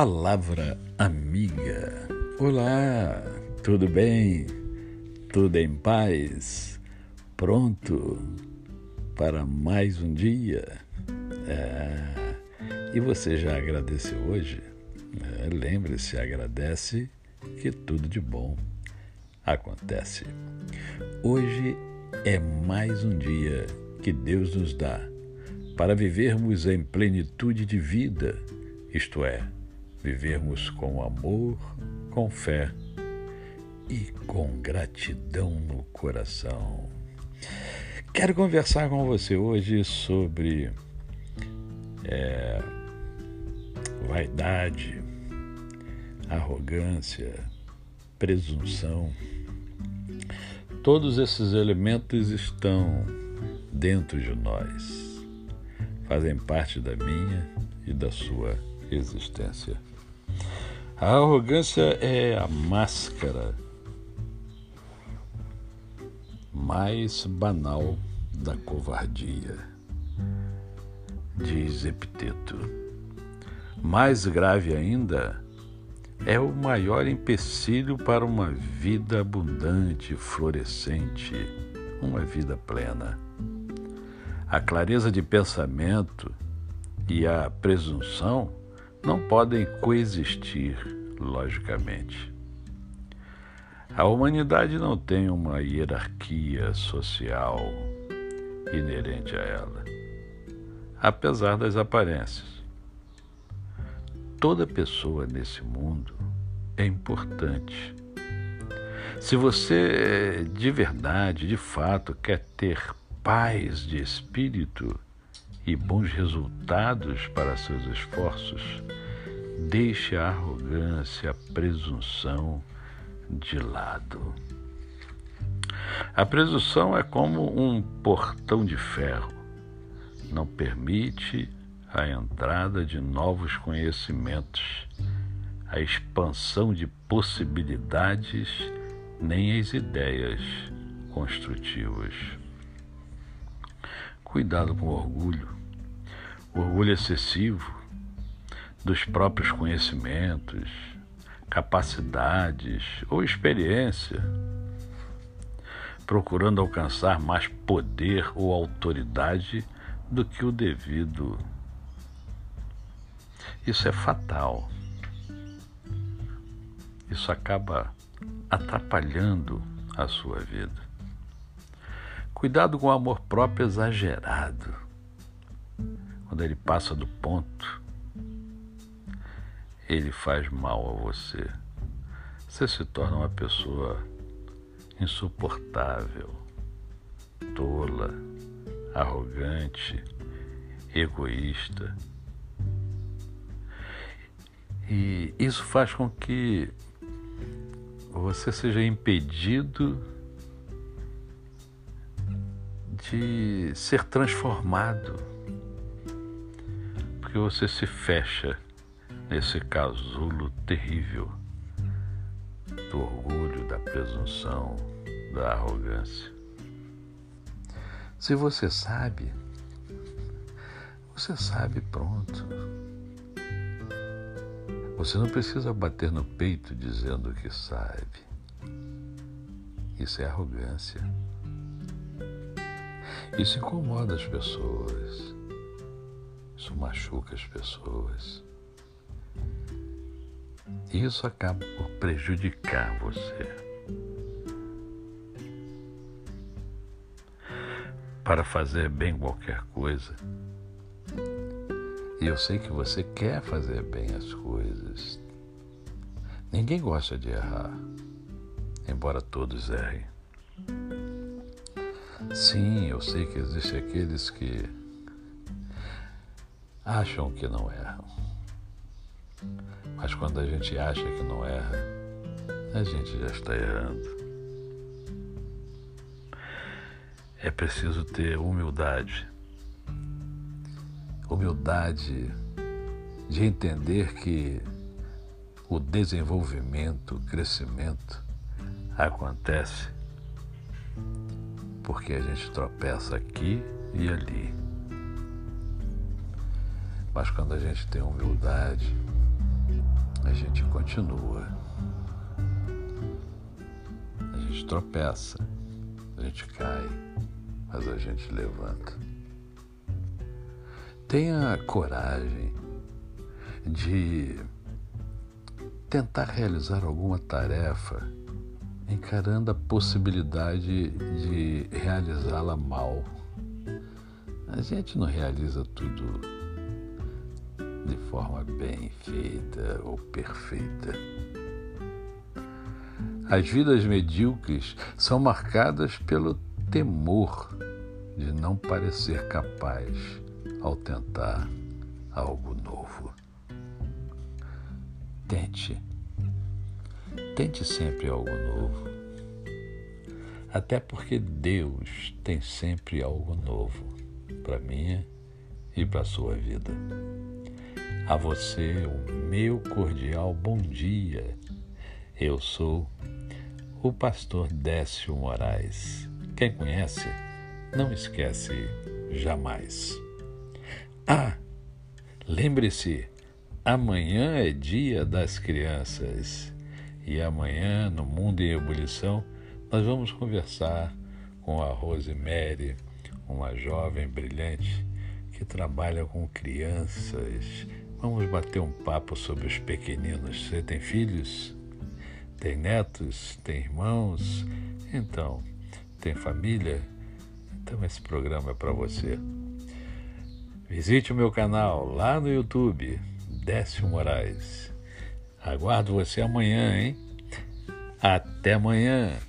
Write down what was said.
Palavra Amiga. Olá, tudo bem? Tudo em paz? Pronto para mais um dia? É... E você já agradeceu hoje? É, Lembre-se, agradece que tudo de bom acontece. Hoje é mais um dia que Deus nos dá para vivermos em plenitude de vida, isto é, vivermos com amor, com fé e com gratidão no coração. Quero conversar com você hoje sobre é, vaidade, arrogância, presunção. Todos esses elementos estão dentro de nós, fazem parte da minha e da sua existência. A arrogância é a máscara mais banal da covardia, diz Epiteto. Mais grave ainda, é o maior empecilho para uma vida abundante, florescente, uma vida plena. A clareza de pensamento e a presunção não podem coexistir logicamente. A humanidade não tem uma hierarquia social inerente a ela, apesar das aparências. Toda pessoa nesse mundo é importante. Se você de verdade, de fato, quer ter paz de espírito, e bons resultados para seus esforços, deixe a arrogância, a presunção de lado. A presunção é como um portão de ferro, não permite a entrada de novos conhecimentos, a expansão de possibilidades, nem as ideias construtivas. Cuidado com o orgulho orgulho excessivo dos próprios conhecimentos, capacidades ou experiência, procurando alcançar mais poder ou autoridade do que o devido. Isso é fatal. Isso acaba atrapalhando a sua vida. Cuidado com o amor próprio exagerado quando ele passa do ponto, ele faz mal a você. Você se torna uma pessoa insuportável, tola, arrogante, egoísta. E isso faz com que você seja impedido de ser transformado porque você se fecha nesse casulo terrível do orgulho, da presunção, da arrogância. Se você sabe, você sabe, pronto. Você não precisa bater no peito dizendo que sabe. Isso é arrogância. Isso incomoda as pessoas. Isso machuca as pessoas. E isso acaba por prejudicar você. Para fazer bem qualquer coisa. E eu sei que você quer fazer bem as coisas. Ninguém gosta de errar, embora todos errem. Sim, eu sei que existem aqueles que acham que não erram. Mas quando a gente acha que não erra, a gente já está errando. É preciso ter humildade. Humildade de entender que o desenvolvimento, o crescimento acontece porque a gente tropeça aqui e ali. Mas quando a gente tem humildade, a gente continua. A gente tropeça, a gente cai, mas a gente levanta. Tenha coragem de tentar realizar alguma tarefa encarando a possibilidade de realizá-la mal. A gente não realiza tudo de forma bem feita ou perfeita. As vidas medíocres são marcadas pelo temor de não parecer capaz ao tentar algo novo. Tente. Tente sempre algo novo. Até porque Deus tem sempre algo novo para minha e para a sua vida. A você, o meu cordial bom dia. Eu sou o pastor Décio Moraes. Quem conhece, não esquece jamais. Ah, lembre-se, amanhã é dia das crianças e amanhã, no Mundo em Ebulição, nós vamos conversar com a Rosemary, uma jovem brilhante que trabalha com crianças. Vamos bater um papo sobre os pequeninos. Você tem filhos? Tem netos? Tem irmãos? Então, tem família? Então esse programa é para você. Visite o meu canal lá no YouTube, Décio Moraes. Aguardo você amanhã, hein? Até amanhã!